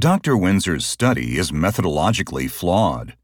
Dr. Windsor's study is methodologically flawed.